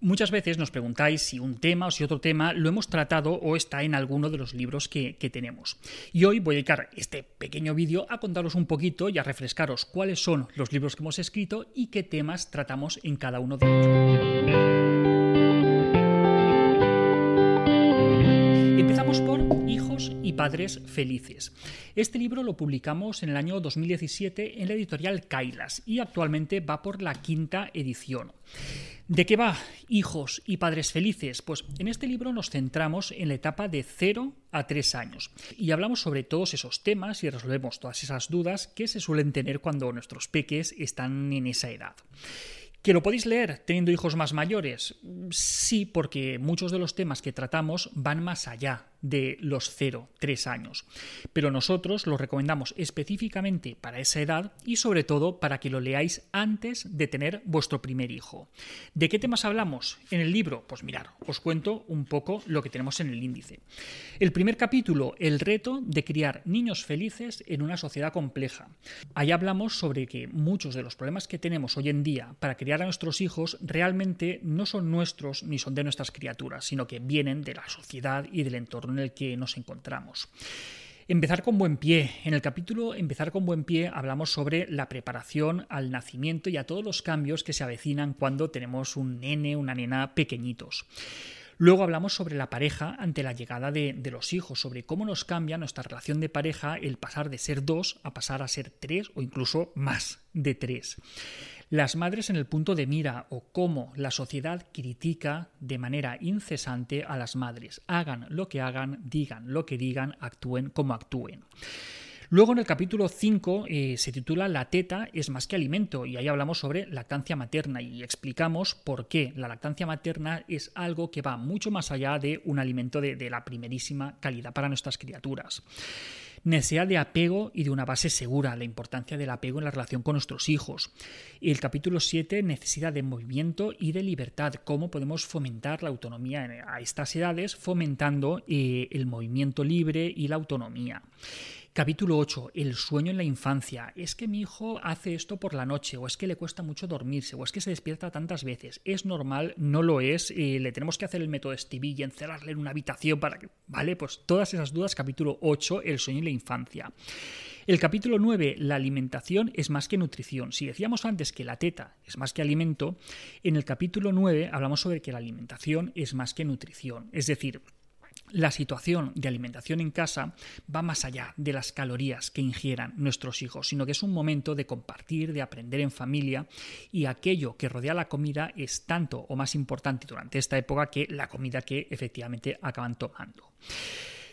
Muchas veces nos preguntáis si un tema o si otro tema lo hemos tratado o está en alguno de los libros que, tenemos. Y hoy voy a dedicar este pequeño vídeo a contaros un poquito y a refrescaros cuáles son los libros que hemos escrito y qué temas tratamos en cada uno de ellos. Empezamos por Hijos y Padres Felices. Este libro lo publicamos en el año 2017 en la editorial Kailas y actualmente va por la quinta edición. ¿De qué va Hijos y Padres Felices? Pues en este libro nos centramos en la etapa de 0 a 3 años y hablamos sobre todos esos temas y resolvemos todas esas dudas que se suelen tener cuando nuestros peques están en esa edad. ¿Que lo podéis leer teniendo hijos más mayores? Sí, porque muchos de los temas que tratamos van más allá de los 0-3 años. Pero nosotros lo recomendamos específicamente para esa edad y sobre todo para que lo leáis antes de tener vuestro primer hijo. ¿De qué temas hablamos en el libro? Pues mirar, os cuento un poco lo que tenemos en el índice. El primer capítulo, el reto de criar niños felices en una sociedad compleja. Ahí hablamos sobre que muchos de los problemas que tenemos hoy en día para criar a nuestros hijos realmente no son nuestros ni son de nuestras criaturas, sino que vienen de la sociedad y del entorno en el que nos encontramos. Empezar con buen pie. En el capítulo Empezar con buen pie hablamos sobre la preparación al nacimiento y a todos los cambios que se avecinan cuando tenemos un nene, una nena pequeñitos. Luego hablamos sobre la pareja ante la llegada de, de, los hijos, sobre cómo nos cambia nuestra relación de pareja el pasar de ser dos a pasar a ser tres o incluso más de tres las madres en el punto de mira o cómo la sociedad critica de manera incesante a las madres. Hagan lo que hagan, digan lo que digan, actúen como actúen. Luego en el capítulo 5 eh, se titula La teta es más que alimento y ahí hablamos sobre lactancia materna y explicamos por qué la lactancia materna es algo que va mucho más allá de un alimento de la primerísima calidad para nuestras criaturas necesidad de apego y de una base segura, la importancia del apego en la relación con nuestros hijos. El capítulo 7, necesidad de movimiento y de libertad, cómo podemos fomentar la autonomía a estas edades, fomentando eh, el movimiento libre y la autonomía. Capítulo 8. El sueño en la infancia. Es que mi hijo hace esto por la noche, o es que le cuesta mucho dormirse, o es que se despierta tantas veces. ¿Es normal? No lo es. Le tenemos que hacer el método Stevie y encerrarle en una habitación para que... ¿Vale? Pues todas esas dudas. Capítulo 8. El sueño en la infancia. El capítulo 9, la alimentación es más que nutrición. Si decíamos antes que la teta es más que alimento, en el capítulo 9 hablamos sobre que la alimentación es más que nutrición. Es decir, la situación de alimentación en casa va más allá de las calorías que ingieran nuestros hijos, sino que es un momento de compartir, de aprender en familia y aquello que rodea la comida es tanto o más importante durante esta época que la comida que efectivamente acaban tomando.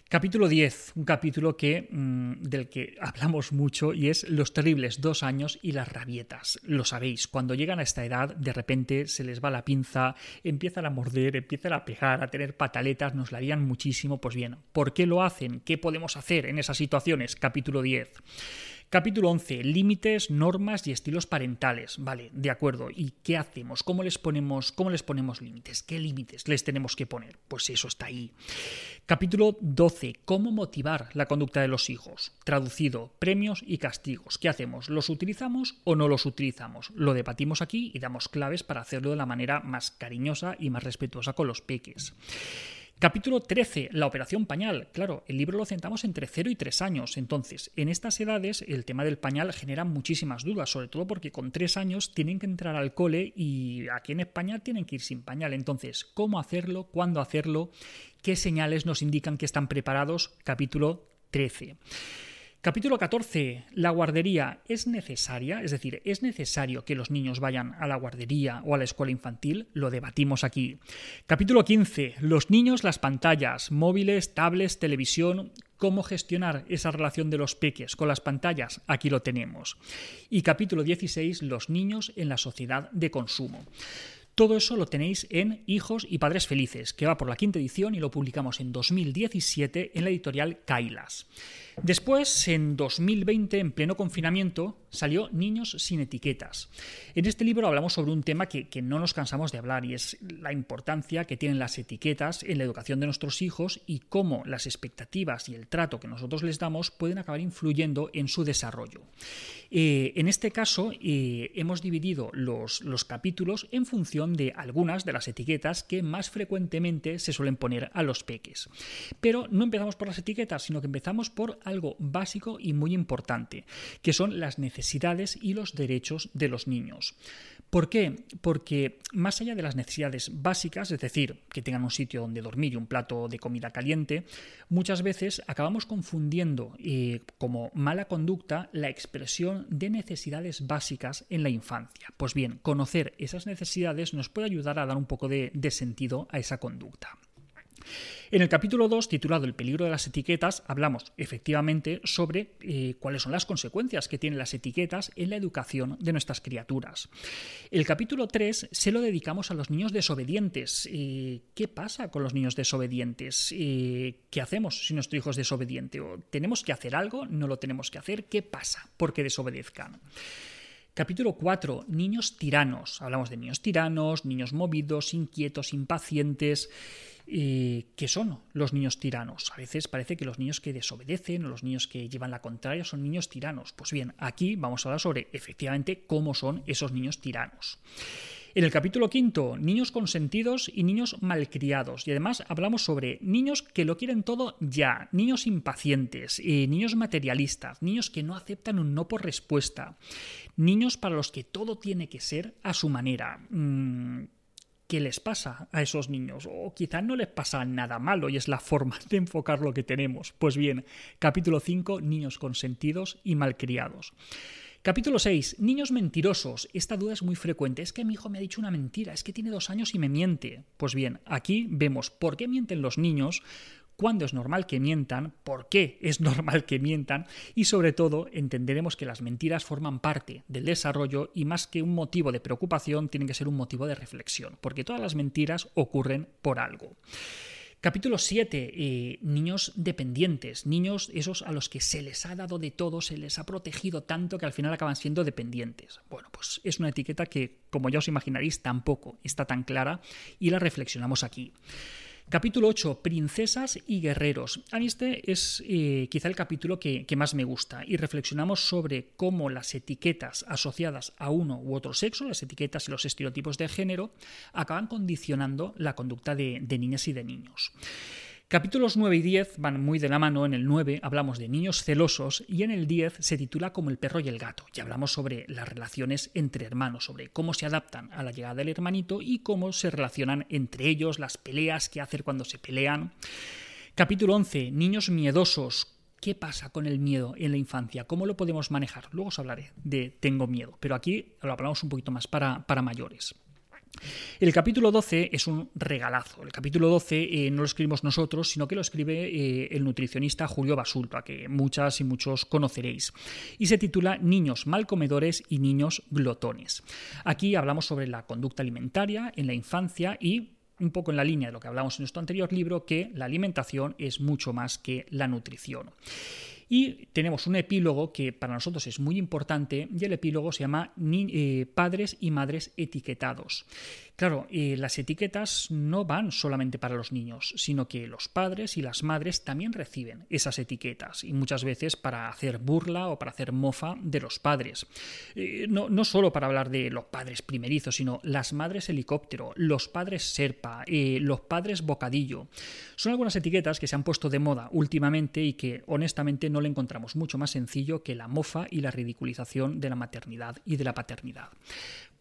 Capítulo 10, un capítulo que, mm, del que hablamos mucho y es los terribles dos años y las rabietas. Lo sabéis, cuando llegan a esta edad, de repente se les va la pinza, empiezan a morder, empiezan a pegar, a tener pataletas, nos la harían muchísimo. Pues bien, ¿por qué lo hacen? ¿Qué podemos hacer en esas situaciones? Capítulo 10. Capítulo 11. Límites, normas y estilos parentales. Vale, de acuerdo. ¿Y qué hacemos? ¿Cómo les ponemos, cómo les ponemos límites? ¿Qué límites les tenemos que poner? Pues eso está ahí. Capítulo 12. ¿Cómo motivar la conducta de los hijos? Traducido, premios y castigos. ¿Qué hacemos? ¿Los utilizamos o no los utilizamos? Lo debatimos aquí y damos claves para hacerlo de la manera más cariñosa y más respetuosa con los peques. Capítulo 13, la operación pañal. Claro, el libro lo centramos entre 0 y 3 años. Entonces, en estas edades el tema del pañal genera muchísimas dudas, sobre todo porque con 3 años tienen que entrar al cole y aquí en España tienen que ir sin pañal. Entonces, ¿cómo hacerlo? ¿Cuándo hacerlo? ¿Qué señales nos indican que están preparados? Capítulo 13. Capítulo 14. La guardería es necesaria, es decir, es necesario que los niños vayan a la guardería o a la escuela infantil, lo debatimos aquí. Capítulo 15. Los niños, las pantallas, móviles, tablets, televisión, cómo gestionar esa relación de los peques con las pantallas, aquí lo tenemos. Y capítulo 16. Los niños en la sociedad de consumo. Todo eso lo tenéis en Hijos y Padres Felices, que va por la quinta edición y lo publicamos en 2017 en la editorial Kailas. Después, en 2020, en pleno confinamiento, salió Niños sin etiquetas. En este libro hablamos sobre un tema que, que no nos cansamos de hablar y es la importancia que tienen las etiquetas en la educación de nuestros hijos y cómo las expectativas y el trato que nosotros les damos pueden acabar influyendo en su desarrollo. Eh, en este caso, eh, hemos dividido los, los capítulos en función de algunas de las etiquetas que más frecuentemente se suelen poner a los peques. Pero no empezamos por las etiquetas, sino que empezamos por algo básico y muy importante, que son las necesidades y los derechos de los niños. ¿Por qué? Porque más allá de las necesidades básicas, es decir, que tengan un sitio donde dormir y un plato de comida caliente, muchas veces acabamos confundiendo eh, como mala conducta la expresión de necesidades básicas en la infancia. Pues bien, conocer esas necesidades nos puede ayudar a dar un poco de sentido a esa conducta. En el capítulo 2, titulado El peligro de las etiquetas, hablamos efectivamente sobre eh, cuáles son las consecuencias que tienen las etiquetas en la educación de nuestras criaturas. El capítulo 3 se lo dedicamos a los niños desobedientes. Eh, ¿Qué pasa con los niños desobedientes? Eh, ¿Qué hacemos si nuestro hijo es desobediente? ¿Tenemos que hacer algo? ¿No lo tenemos que hacer? ¿Qué pasa porque desobedezcan? Capítulo 4. Niños tiranos. Hablamos de niños tiranos, niños movidos, inquietos, impacientes. ¿Qué son los niños tiranos? A veces parece que los niños que desobedecen o los niños que llevan la contraria son niños tiranos. Pues bien, aquí vamos a hablar sobre efectivamente cómo son esos niños tiranos. En el capítulo quinto, niños consentidos y niños malcriados. Y además hablamos sobre niños que lo quieren todo ya, niños impacientes, eh, niños materialistas, niños que no aceptan un no por respuesta, niños para los que todo tiene que ser a su manera. Mm, qué les pasa a esos niños. O quizás no les pasa nada malo y es la forma de enfocar lo que tenemos. Pues bien, capítulo 5, niños consentidos y malcriados. Capítulo 6. Niños mentirosos. Esta duda es muy frecuente. Es que mi hijo me ha dicho una mentira, es que tiene dos años y me miente. Pues bien, aquí vemos por qué mienten los niños, cuándo es normal que mientan, por qué es normal que mientan y sobre todo entenderemos que las mentiras forman parte del desarrollo y más que un motivo de preocupación tienen que ser un motivo de reflexión, porque todas las mentiras ocurren por algo. Capítulo 7. Eh, niños dependientes. Niños esos a los que se les ha dado de todo, se les ha protegido tanto que al final acaban siendo dependientes. Bueno, pues es una etiqueta que, como ya os imaginaréis, tampoco está tan clara y la reflexionamos aquí. Capítulo 8, Princesas y Guerreros. A mí este es eh, quizá el capítulo que, más me gusta y reflexionamos sobre cómo las etiquetas asociadas a uno u otro sexo, las etiquetas y los estereotipos de género, acaban condicionando la conducta de niñas y de niños. Capítulos 9 y 10 van muy de la mano. En el 9 hablamos de niños celosos y en el 10 se titula como el perro y el gato. Y hablamos sobre las relaciones entre hermanos, sobre cómo se adaptan a la llegada del hermanito y cómo se relacionan entre ellos, las peleas que hacer cuando se pelean. Capítulo 11. Niños miedosos. ¿Qué pasa con el miedo en la infancia? ¿Cómo lo podemos manejar? Luego os hablaré de tengo miedo, pero aquí lo hablamos un poquito más para, para mayores. El capítulo 12 es un regalazo. El capítulo 12 eh, no lo escribimos nosotros, sino que lo escribe eh, el nutricionista Julio Basulto, a que muchas y muchos conoceréis. Y se titula Niños malcomedores y niños glotones. Aquí hablamos sobre la conducta alimentaria en la infancia y un poco en la línea de lo que hablamos en nuestro anterior libro, que la alimentación es mucho más que la nutrición. Y tenemos un epílogo que para nosotros es muy importante y el epílogo se llama eh, Padres y Madres Etiquetados. Claro, eh, las etiquetas no van solamente para los niños, sino que los padres y las madres también reciben esas etiquetas y muchas veces para hacer burla o para hacer mofa de los padres. Eh, no, no, solo para hablar de los padres primerizos, sino las madres helicóptero, los padres serpa, los padres bocadillo. Son algunas etiquetas que se han puesto de moda últimamente y que honestamente no le encontramos mucho más sencillo que la mofa y la ridiculización de la maternidad y de la paternidad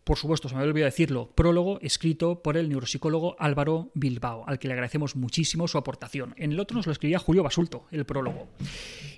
por supuesto, se me había olvidado decirlo, prólogo escrito por el neuropsicólogo Álvaro Bilbao, al que le agradecemos muchísimo su aportación. En el otro nos lo escribía Julio Basulto, el prólogo.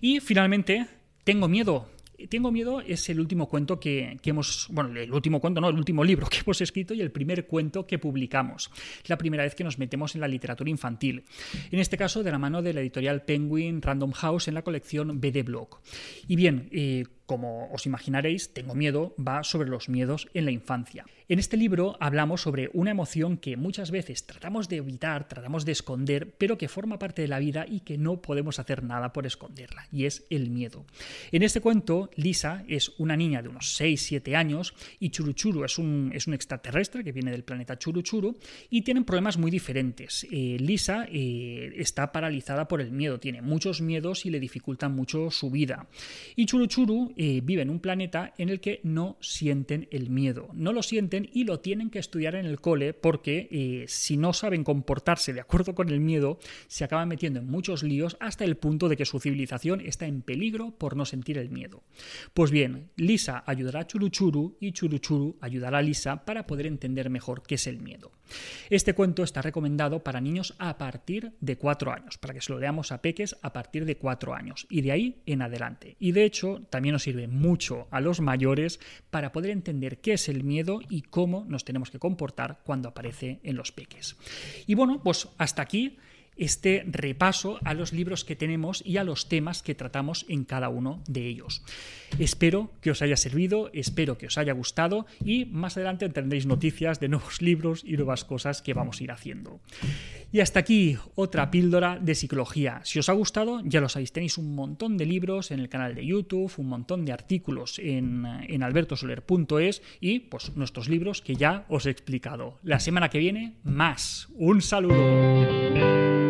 Y finalmente, Tengo miedo. Tengo miedo es el último cuento que, hemos, bueno, el último cuento, no, el último libro que hemos escrito y el primer cuento que publicamos. Es la primera vez que nos metemos en la literatura infantil. En este caso, de la mano de la editorial Penguin Random House en la colección BD Block. Y bien, eh, como os imaginaréis, Tengo miedo va sobre los miedos en la infancia. En este libro hablamos sobre una emoción que muchas veces tratamos de evitar, tratamos de esconder, pero que forma parte de la vida y que no podemos hacer nada por esconderla, y es el miedo. En este cuento, Lisa es una niña de unos 6-7 años y Churuchuru es un, es un extraterrestre que viene del planeta Churuchuru y tienen problemas muy diferentes. Eh, Lisa eh, está paralizada por el miedo, tiene muchos miedos y le dificultan mucho su vida. Y Churuchuru eh, vive en un planeta en el que no sienten el miedo, no lo sienten y lo tienen que estudiar en el cole porque eh, si no saben comportarse de acuerdo con el miedo, se acaban metiendo en muchos líos hasta el punto de que su civilización está en peligro por no sentir el miedo. Pues bien, Lisa ayudará a Churuchuru y Churuchuru ayudará a Lisa para poder entender mejor qué es el miedo. Este cuento está recomendado para niños a partir de 4 años, para que se lo leamos a peques a partir de 4 años y de ahí en adelante. Y de hecho, también nos sirve mucho a los mayores para poder entender qué es el miedo y cómo nos tenemos que comportar cuando aparece en los peques. Y bueno, pues hasta aquí este repaso a los libros que tenemos y a los temas que tratamos en cada uno de ellos. Espero que os haya servido, espero que os haya gustado y más adelante tendréis noticias de nuevos libros y nuevas cosas que vamos a ir haciendo. Y hasta aquí otra píldora de psicología. Si os ha gustado, ya lo sabéis, tenéis un montón de libros en el canal de YouTube, un montón de artículos en, en albertosoler.es y pues nuestros libros que ya os he explicado. La semana que viene, más. Un saludo.